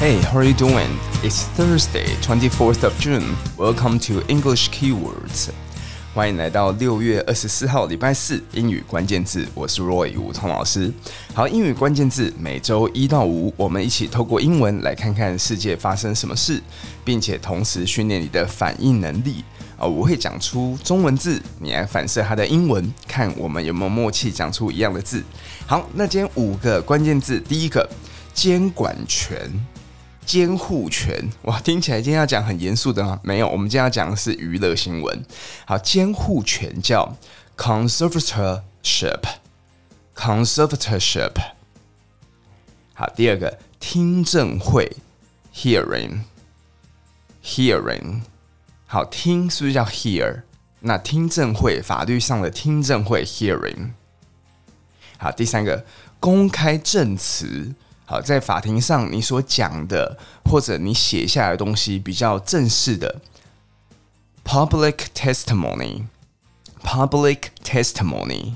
Hey, how are you doing? It's Thursday, 24th of June. Welcome to English Keywords. 欢迎来到六月二十四号礼拜四英语关键字。我是 Roy 吴彤老师。好，英语关键字每周一到五，我们一起透过英文来看看世界发生什么事，并且同时训练你的反应能力。啊，我会讲出中文字，你来反射它的英文，看我们有没有默契讲出一样的字。好，那今天五个关键字，第一个监管权。监护权，哇，听起来今天要讲很严肃的吗？没有，我们今天要讲的是娱乐新闻。好，监护权叫 conservatorship，conservatorship。好，第二个听证会 hearing，hearing。好，听是不是叫 hear？那听证会，法律上的听证会 hearing。好，第三个公开证词。好，在法庭上你所讲的或者你写下来的东西比较正式的，public testimony，public testimony。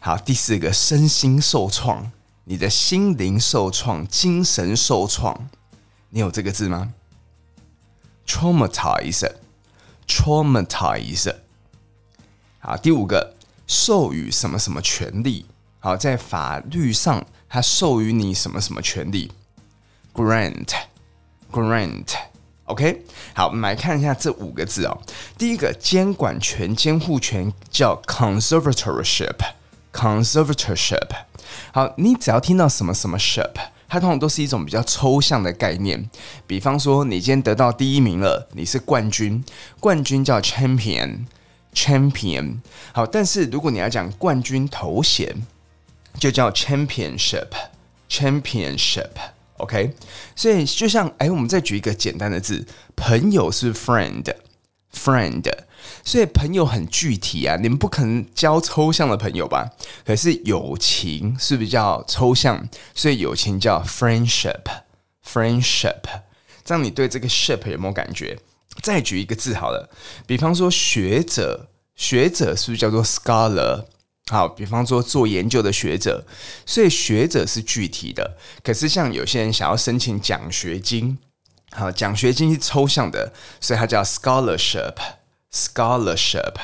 好，第四个身心受创，你的心灵受创，精神受创，你有这个字吗？traumatize，traumatize。好，第五个授予什么什么权利。好，在法律上。它授予你什么什么权利？Grant，grant，OK，好，我们来看一下这五个字哦。第一个监管权、监护权叫 conservatorship，conservatorship。好，你只要听到什么什么 ship，它通常都是一种比较抽象的概念。比方说，你今天得到第一名了，你是冠军，冠军叫 champion，champion。好，但是如果你要讲冠军头衔。就叫 championship，championship，OK，所以就像哎，我们再举一个简单的字，朋友是 friend，friend，所以朋友很具体啊，你们不可能交抽象的朋友吧？可是友情是比较抽象，所以友情叫 friendship，friendship，这样你对这个 ship 有没有感觉？再举一个字好了，比方说学者，学者是不是叫做 scholar？好，比方说做研究的学者，所以学者是具体的。可是像有些人想要申请奖学金，好，奖学金是抽象的，所以它叫 scholarship，scholarship。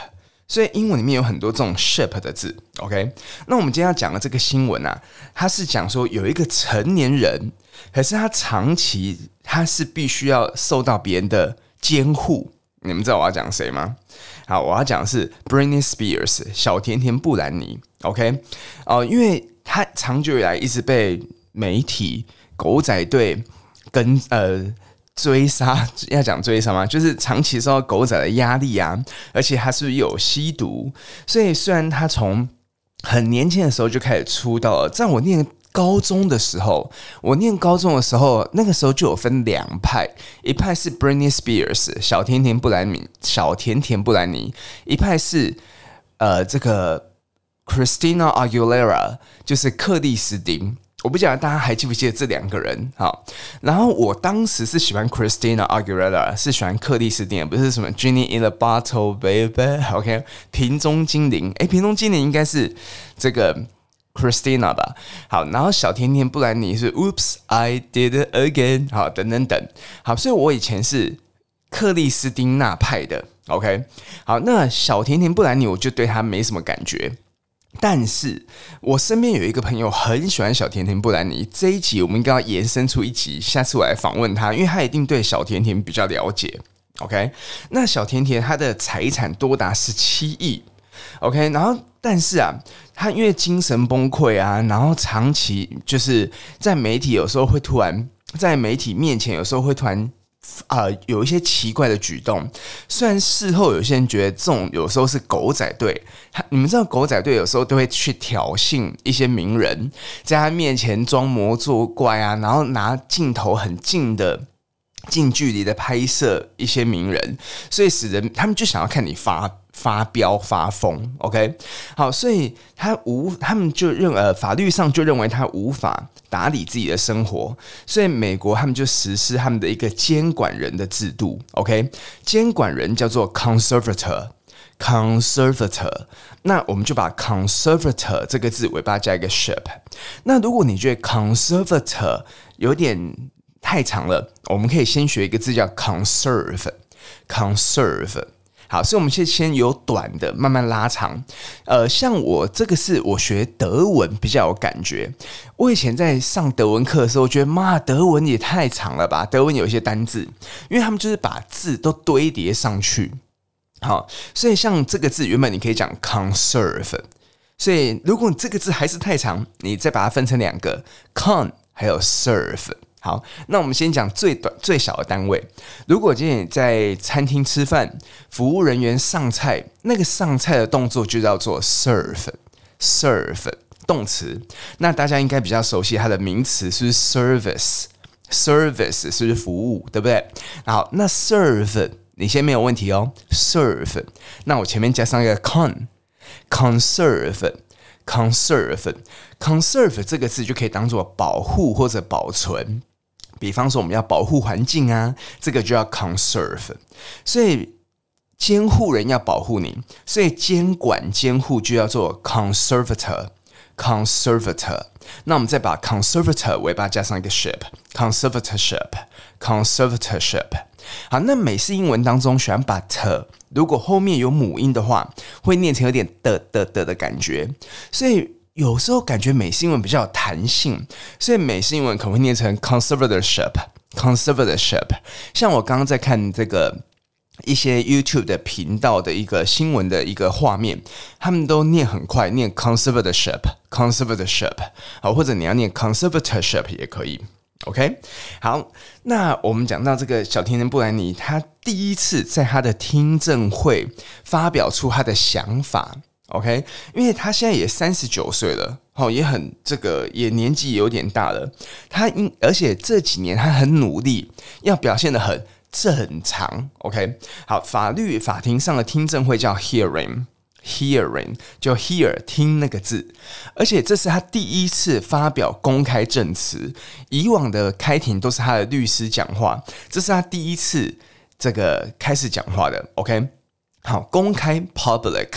所以英文里面有很多这种 ship 的字。OK，那我们今天要讲的这个新闻啊，它是讲说有一个成年人，可是他长期他是必须要受到别人的监护。你们知道我要讲谁吗？好，我要讲的是 Britney Spears 小甜甜布兰妮。OK，哦、因为她长久以来一直被媒体狗仔队跟呃追杀，要讲追杀吗？就是长期受到狗仔的压力啊，而且她是不是有吸毒？所以虽然她从很年轻的时候就开始出道了，在我念。高中的时候，我念高中的时候，那个时候就有分两派，一派是 Britney Spears 小甜甜布兰妮，小甜甜布兰妮，一派是呃这个 Christina Aguilera，就是克莉丝汀。我不晓得大家还记不记得这两个人？好，然后我当时是喜欢 Christina Aguilera，是喜欢克莉丝汀，不是什么 Genie in a Bottle Baby。OK，瓶中精灵，诶，瓶中精灵应该是这个。Christina 吧，好，然后小甜甜布兰妮是 Oops I did it again，好，等等等，好，所以我以前是克莉丝汀娜派的，OK，好，那小甜甜布兰妮我就对她没什么感觉，但是我身边有一个朋友很喜欢小甜甜布兰妮，这一集我们应该要延伸出一集，下次我来访问他，因为他一定对小甜甜比较了解，OK，那小甜甜她的财产多达十七亿。OK，然后但是啊，他因为精神崩溃啊，然后长期就是在媒体有时候会突然在媒体面前有时候会突然啊、有一些奇怪的举动。虽然事后有些人觉得这种有时候是狗仔队，他你们知道狗仔队有时候都会去挑衅一些名人，在他面前装模作怪啊，然后拿镜头很近的近距离的拍摄一些名人，所以使得他们就想要看你发。发飙发疯，OK，好，所以他无，他们就认呃，法律上就认为他无法打理自己的生活，所以美国他们就实施他们的一个监管人的制度，OK，监管人叫做 conservator，conservator，那我们就把 conservator 这个字尾巴加一个 ship，那如果你觉得 conservator 有点太长了，我们可以先学一个字叫 conserve，conserve。好，所以我们先先由短的慢慢拉长。呃，像我这个是我学德文比较有感觉。我以前在上德文课的时候，我觉得妈，德文也太长了吧？德文有一些单字，因为他们就是把字都堆叠上去。好，所以像这个字原本你可以讲 conserve，所以如果你这个字还是太长，你再把它分成两个 con 还有 serve。好，那我们先讲最短最小的单位。如果今天你在餐厅吃饭，服务人员上菜，那个上菜的动作就叫做 serve，serve 动词。那大家应该比较熟悉它的名词是 service，service 是不是服务，对不对？好，那 serve 你先没有问题哦，serve。那我前面加上一个 con，conserve，conserve，conserve 这个字就可以当做保护或者保存。比方说，我们要保护环境啊，这个就要 conserve。所以监护人要保护你，所以监管监护就要做 conservator，conservator。那我们再把 conservator 尾巴加上一个 ship，conservatorship，conservatorship。好，那美式英文当中喜欢把 t 如果后面有母音的话，会念成有点的的的的感觉，所以。有时候感觉美式英文比较有弹性，所以美式英文可能会念成 conservatorship，conservatorship。像我刚刚在看这个一些 YouTube 的频道的一个新闻的一个画面，他们都念很快，念 conservatorship，conservatorship。好，或者你要念 conservatorship 也可以。OK，好，那我们讲到这个小甜甜布兰妮，她第一次在她的听证会发表出她的想法。OK，因为他现在也三十九岁了，哦，也很这个也年纪有点大了。他因而且这几年他很努力，要表现得很正常。OK，好，法律法庭上的听证会叫 hearing，hearing 就 hear 听那个字，而且这是他第一次发表公开证词，以往的开庭都是他的律师讲话，这是他第一次这个开始讲话的。OK，好，公开 public。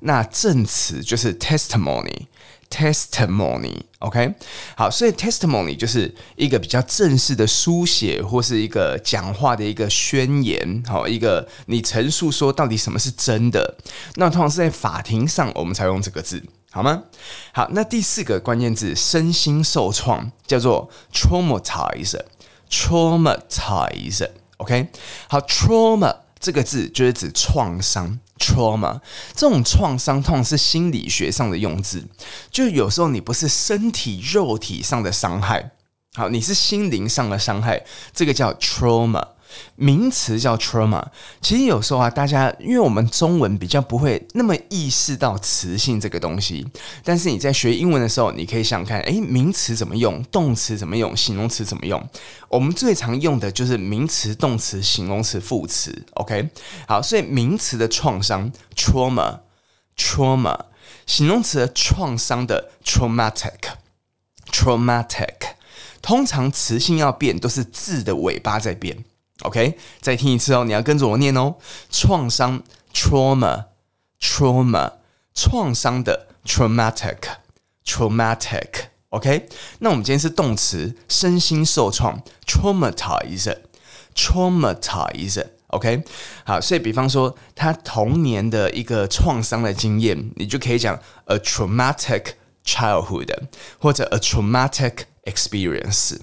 那证词就是 testimony，testimony，OK，好，所以 testimony 就是一个比较正式的书写或是一个讲话的一个宣言，好，一个你陈述说到底什么是真的。那通常是在法庭上我们才用这个字，好吗？好，那第四个关键字身心受创叫做 traumatize，traumatize，OK，好，trauma 这个字就是指创伤。Trauma 这种创伤痛是心理学上的用字，就有时候你不是身体肉体上的伤害，好，你是心灵上的伤害，这个叫 trauma。名词叫 trauma，其实有时候啊，大家因为我们中文比较不会那么意识到词性这个东西，但是你在学英文的时候，你可以想看，诶，名词怎么用，动词怎么用，形容词怎么用？我们最常用的就是名词、动词、形容词、副词。OK，好，所以名词的创伤 trauma，trauma，形容词的创伤的 traumatic，traumatic，通常词性要变，都是字的尾巴在变。OK，再听一次哦，你要跟着我念哦。创伤 trauma，trauma，创伤的 traumatic，traumatic。OK，那我们今天是动词，身心受创 traumatize，traumatize。OK，好，所以比方说他童年的一个创伤的经验，你就可以讲 a traumatic childhood，或者 a traumatic experience。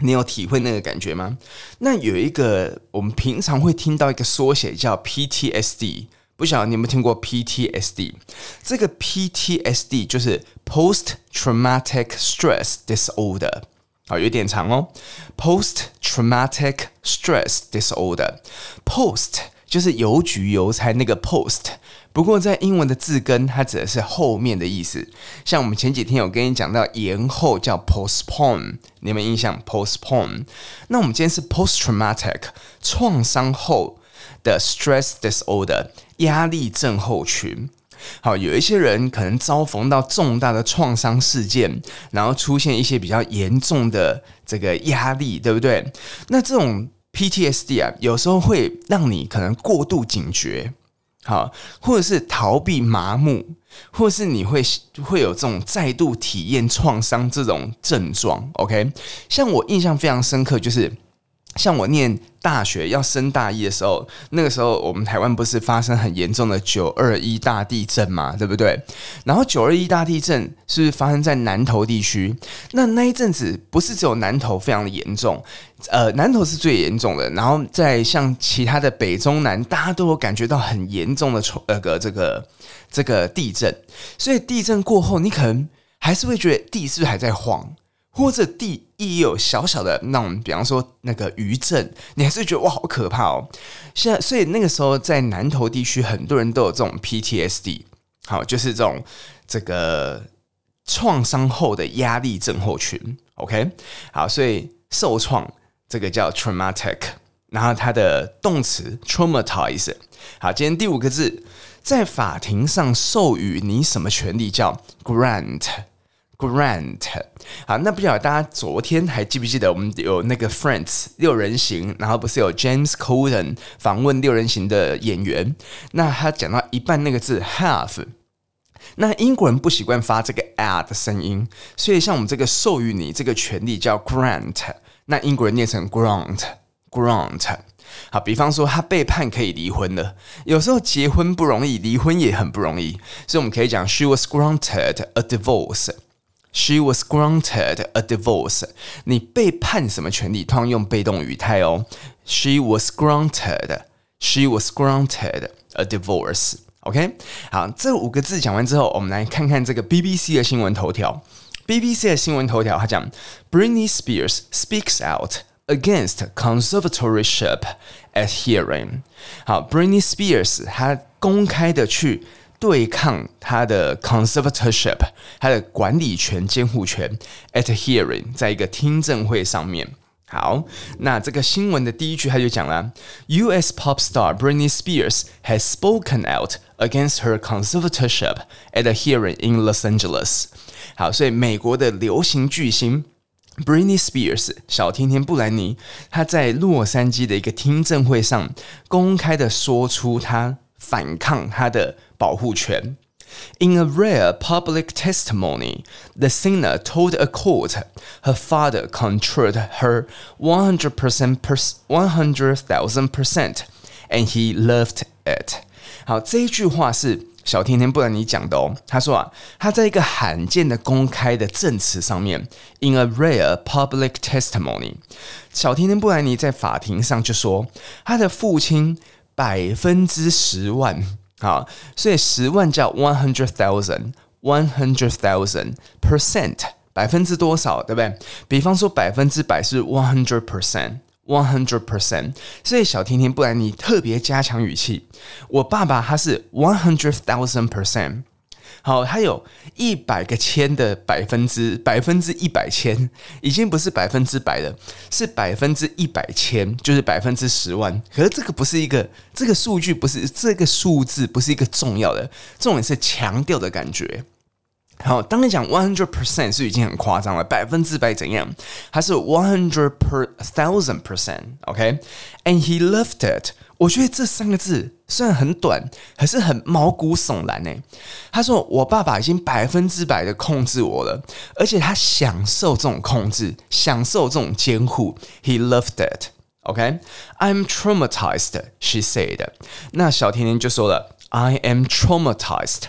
你有体会那个感觉吗？那有一个我们平常会听到一个缩写叫 PTSD，不晓得你有没有听过 PTSD？这个 PTSD 就是 Post Traumatic Stress Disorder，好，有点长哦。Post Traumatic Stress Disorder，Post 就是邮局邮差那个 Post。不过，在英文的字根，它指的是后面的意思。像我们前几天有跟你讲到延后叫 postpone，你有没有印象？postpone。那我们今天是 post traumatic 创伤后的 stress disorder 压力症候群。好，有一些人可能遭逢到重大的创伤事件，然后出现一些比较严重的这个压力，对不对？那这种 PTSD 啊，有时候会让你可能过度警觉。好，或者是逃避麻木，或是你会会有这种再度体验创伤这种症状，OK？像我印象非常深刻，就是像我念大学要升大一的时候，那个时候我们台湾不是发生很严重的九二一大地震嘛，对不对？然后九二一大地震是发生在南投地区？那那一阵子不是只有南投非常的严重，呃，南投是最严重的，然后在像其他的北中南，大家都有感觉到很严重的那个这个。这个地震，所以地震过后，你可能还是会觉得地是不是还在晃，或者地也有小小的那种，比方说那个余震，你还是觉得哇，好可怕哦。现在，所以那个时候在南投地区，很多人都有这种 PTSD，好，就是这种这个创伤后的压力症候群。OK，好，所以受创这个叫 traumatic，然后它的动词 traumatize。好，今天第五个字。在法庭上授予你什么权利叫 grant Grant，。好，那不晓得大家昨天还记不记得我们有那个 Friends 六人行，然后不是有 James Corden 访问六人行的演员？那他讲到一半那个字 have，那英国人不习惯发这个 r 的声音，所以像我们这个授予你这个权利叫 grant，那英国人念成 grant，grant。好，比方说他被判可以离婚了。有时候结婚不容易，离婚也很不容易，所以我们可以讲 She was granted a divorce. She was granted a divorce. 你被判什么权利？通常用被动语态哦。She was granted. She was granted a divorce. OK，好，这五个字讲完之后，我们来看看这个 BBC 的新闻头条。BBC 的新闻头条，他讲 Britney Spears speaks out. Against conservatorship at hearing，好，Britney Spears 她公开的去 对抗他的 conservatorship，他的管理权、监护权 at a hearing，在一个听证会上面。好，那这个新闻的第一句他就讲了，U.S. pop star Britney Spears has spoken out against her conservatorship at a hearing in Los Angeles。好，所以美国的流行巨星。Britney Spears 小甜甜布兰妮，她在洛杉矶的一个听证会上公开的说出她反抗她的保护权。In a rare public testimony, the singer told a court her father controlled her 100%, 100,000 percent, and he loved it. 好，这一句话是。小甜甜布兰妮讲的哦，他说啊，他在一个罕见的公开的证词上面，in a rare public testimony，小甜甜布兰妮在法庭上就说，他的父亲 百分之十万，好，所以十万叫 one hundred thousand，one hundred thousand percent，百分之多少，对不对？比方说百分之百是 one hundred percent。One hundred percent，所以小甜甜不然你特别加强语气。我爸爸他是 one hundred thousand percent，好，它有一百个千的百分之百分之一百千，已经不是百分之百了，是百分之一百千，就是百分之十万。可是这个不是一个，这个数据不是这个数字不是一个重要的，重点是强调的感觉。好，当你讲 one hundred percent 是已经很夸张了，百分之百怎样？它是 one hundred per thousand percent，OK？And he loved it。我觉得这三个字虽然很短，可是很毛骨悚然呢。他说：“我爸爸已经百分之百的控制我了，而且他享受这种控制，享受这种监护。He loved it。OK？I'm traumatized，she said。那小甜甜就说了：I am traumatized。”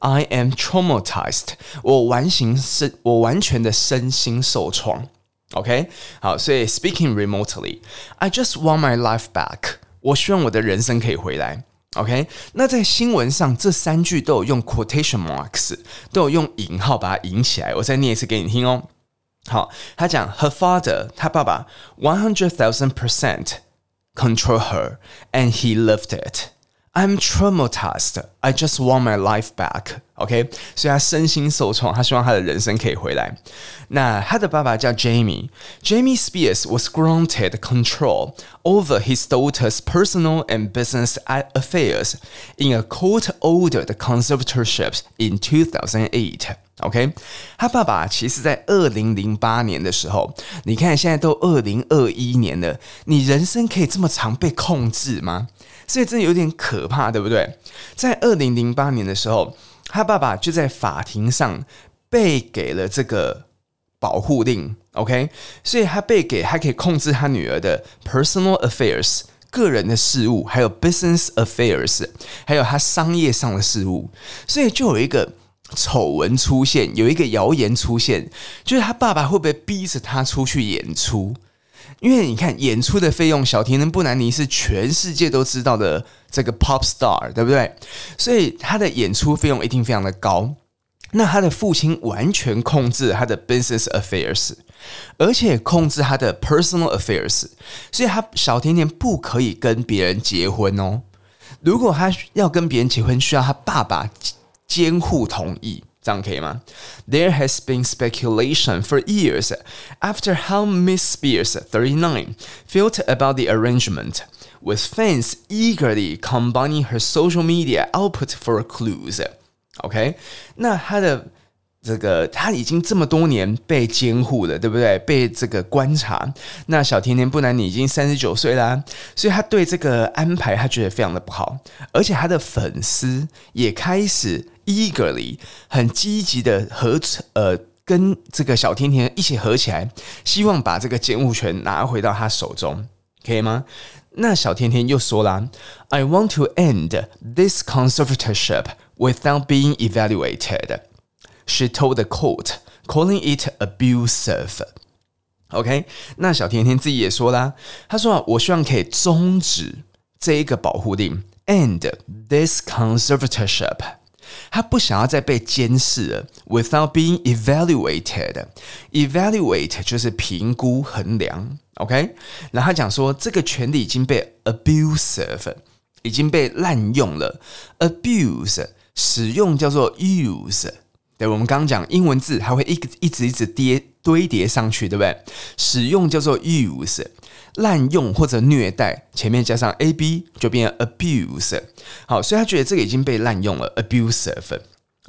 I am traumatized，我完形身，我完全的身心受创。OK，好，所以 speaking remotely，I just want my life back。我希望我的人生可以回来。OK，那在新闻上这三句都有用 quotation marks，都有用引号把它引起来。我再念一次给你听哦。好，他讲 Her father，他爸爸 one hundred thousand percent control her，and he loved it。I'm traumatized. I just want my life back. OK，所以他身心受创，他希望他的人生可以回来。那他的爸爸叫 Jamie. Jamie Spears was granted control over his daughter's personal and business affairs in a court-ordered conservatorship in 2008. OK，他爸爸其实在二零零八年的时候，你看现在都二零二一年了，你人生可以这么长被控制吗？ 所以真的有点可怕，对不对？在二零零八年的时候，他爸爸就在法庭上被给了这个保护令，OK，所以他被给还可以控制他女儿的 personal affairs 个人的事务，还有 business affairs，还有他商业上的事务，所以就有一个丑闻出现，有一个谣言出现，就是他爸爸会不会逼着他出去演出？因为你看演出的费用，小甜甜布兰妮是全世界都知道的这个 pop star，对不对？所以他的演出费用一定非常的高。那他的父亲完全控制他的 business affairs，而且控制他的 personal affairs，所以他小甜甜不可以跟别人结婚哦。如果他要跟别人结婚，需要他爸爸监护同意。这样可以吗？There has been speculation for years after how Miss Spears, 39, felt about the arrangement, with fans eagerly combining her social media output for clues. OK，那他的这个他已经这么多年被监护了，对不对？被这个观察。那小甜甜布兰妮已经三十九岁啦，所以他对这个安排他觉得非常的不好，而且他的粉丝也开始。 eagerly 很积极的合呃跟这个小甜甜一起合起来，希望把这个监护权拿回到他手中，可以吗？那小甜甜又说啦：“I want to end this conservatorship without being evaluated.” She told the court, calling it abusive. OK，那小甜甜自己也说啦，她说：“啊我希望可以终止这一个保护令，end this conservatorship。”他不想要再被监视了，without being evaluated。evaluate 就是评估、衡量，OK。然后他讲说，这个权利已经被 abusive，已经被滥用了。abuse 使用叫做 use。对，我们刚刚讲英文字，它会一一直一直叠堆叠上去，对不对？使用叫做 use。滥用或者虐待，前面加上 ab 就变成 abuse。好，所以他觉得这个已经被滥用了，abusive。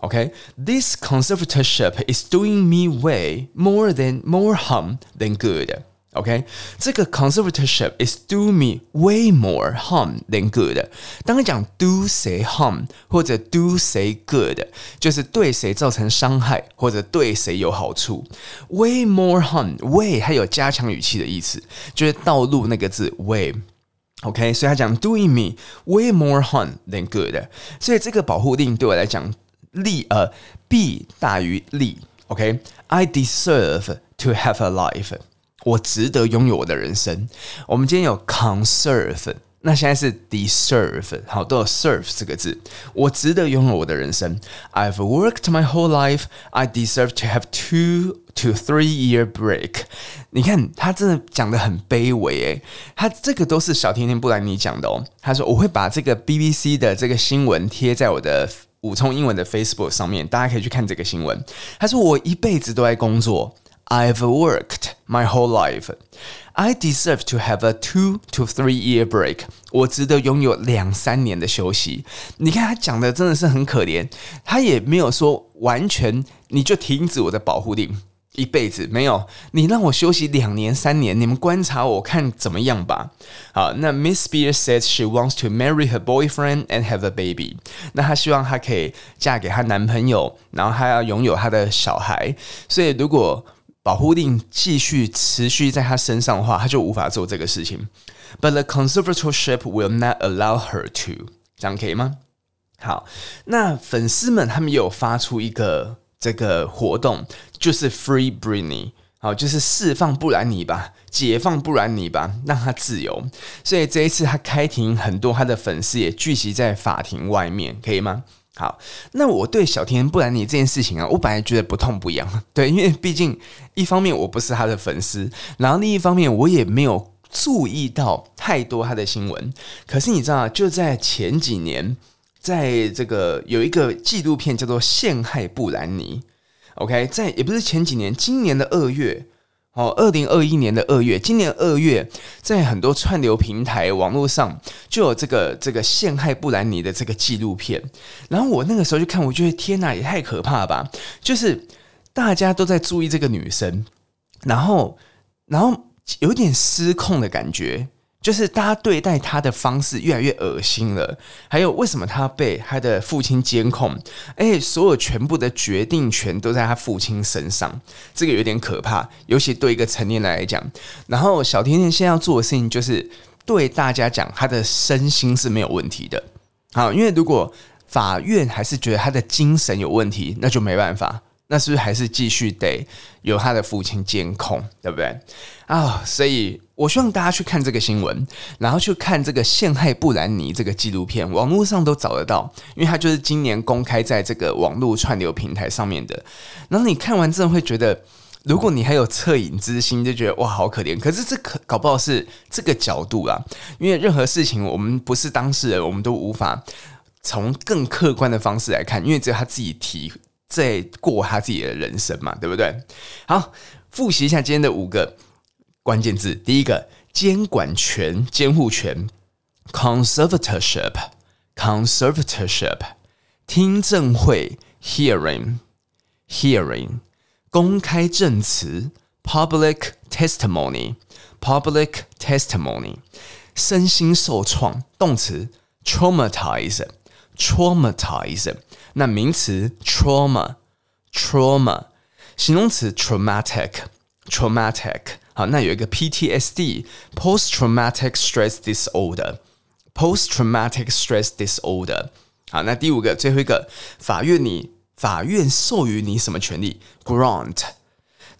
OK，this conservatorship is doing me way more than more harm than good。OK，这个 conservatorship is do me way more harm than good。当你讲 do 谁 harm 或者 do 谁 good，就是对谁造成伤害或者对谁有好处。way more harm，way 还有加强语气的意思，就是道路那个字 way。OK，所以他讲 doing me way more harm than good。所以这个保护令对我来讲利呃弊大于利。OK，I deserve to have a life。 我值得拥有我的人生。我们今天有 conserve，那现在是 deserve，好，都有 serve 这个字。我值得拥有我的人生。I've worked my whole life. I deserve to have two to three year break。你看，他真的讲得很卑微诶，他这个都是小甜甜布兰妮讲的哦。他说我会把这个 BBC 的这个新闻贴在我的武聪英文的 Facebook 上面，大家可以去看这个新闻。他说我一辈子都在工作。I've worked my whole life. I deserve to have a two to three year break. 我值得拥有两三年的休息。你看他讲的真的是很可怜，他也没有说完全你就停止我的保护令一辈子，没有，你让我休息两年三年，你们观察我看怎么样吧。好，那 Miss Spears says she wants to marry her boyfriend and have a baby。那她希望她可以嫁给她男朋友，然后她要拥有她的小孩。所以如果 保护令继续持续在他身上的话，他就无法做这个事情。But the conservatorship will not allow her to，这样可以吗？好，那粉丝们他们有发出一个这个活动，就是 Free Britney，好，就是释放布兰妮吧，解放布兰妮吧，让她自由。所以这一次他开庭，很多他的粉丝也聚集在法庭外面，可以吗？好，那我对小甜甜布兰妮这件事情啊，我本来觉得不痛不痒，对，因为毕竟一方面我不是他的粉丝，然后另一方面我也没有注意到太多他的新闻。可是你知道，就在前几年，在这个有一个纪录片叫做《陷害布兰妮》，OK，在也不是前几年，今年的二月。哦，二零二一年的二月，今年二月，在很多串流平台、网络上就有这个这个陷害布兰妮的这个纪录片。然后我那个时候就看，我觉得天哪，也太可怕吧！就是大家都在注意这个女生，然后，然后有点失控的感觉。就是大家对待他的方式越来越恶心了。还有，为什么他被他的父亲监控？哎，所有全部的决定权都在他父亲身上，这个有点可怕，尤其对一个成年人来讲。然后，小甜甜现在要做的事情就是对大家讲，他的身心是没有问题的。好，因为如果法院还是觉得他的精神有问题，那就没办法。那是不是还是继续得由他的父亲监控，对不对啊所以我希望大家去看这个新闻，然后去看这个陷害布兰妮这个纪录片，网络上都找得到，因为它就是今年公开在这个网络串流平台上面的。然后你看完之后会觉得，如果你还有恻隐之心，就觉得哇，好可怜。可是这可搞不好是这个角度啦，因为任何事情我们不是当事人，我们都无法从更客观的方式来看，因为只有他自己提。在过他自己的人生嘛，对不对？好，复习一下今天的五个关键字。第一个，监管权、监护权 （conservatorship），conservatorship；听证会 （hearing），hearing；公开证词 （public testimony），public testimony；身心受创动词 （traumatize），traumatize。那名词 trauma，trauma，形容词：traumatic） traumatic，traumatic。好，那有一个 PTSD，post traumatic stress disorder，post traumatic stress disorder。好，那第五个最后一个，法院你法院授予你什么权利？Grant，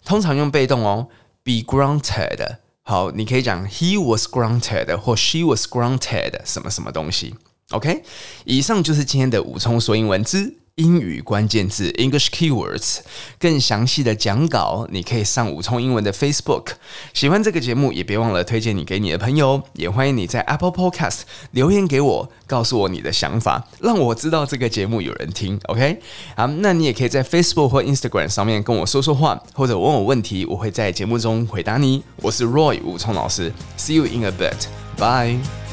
通常用被动哦，be granted。好，你可以讲 he was granted 或 she was granted 什么什么东西。OK，以上就是今天的武聪说英文之 英语关键字 English Keywords。更详细的讲稿，你可以上武聪英文的 Facebook。喜欢这个节目，也别忘了推荐你给你的朋友。也欢迎你在 Apple Podcast 留言给我，告诉我你的想法，让我知道这个节目有人听。OK，好，那你也可以在 Facebook 或 Instagram 上面跟我说说话，或者问我问题，我会在节目中回答你。我是 Roy 武聪老师，See you in a bit，Bye。